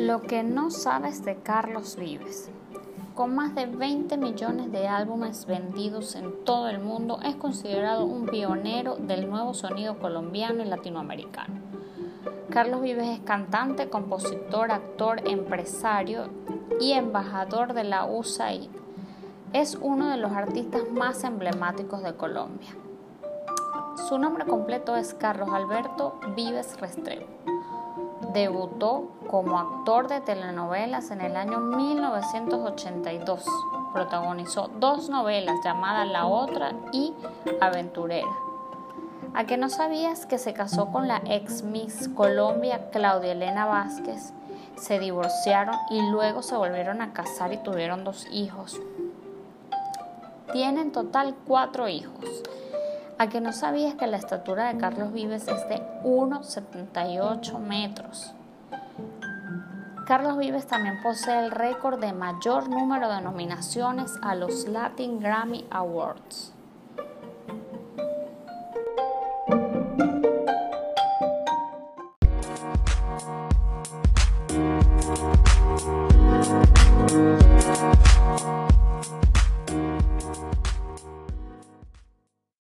Lo que no sabes de Carlos Vives. Con más de 20 millones de álbumes vendidos en todo el mundo, es considerado un pionero del nuevo sonido colombiano y latinoamericano. Carlos Vives es cantante, compositor, actor, empresario y embajador de la USAID. Es uno de los artistas más emblemáticos de Colombia. Su nombre completo es Carlos Alberto Vives Restrepo. Debutó como actor de telenovelas en el año 1982. Protagonizó dos novelas llamadas La Otra y Aventurera. ¿A que no sabías que se casó con la ex Miss Colombia Claudia Elena Vázquez? Se divorciaron y luego se volvieron a casar y tuvieron dos hijos. Tienen en total cuatro hijos. ¿A que no sabías que la estatura de Carlos Vives es de 1,78 metros? Carlos Vives también posee el récord de mayor número de nominaciones a los Latin Grammy Awards.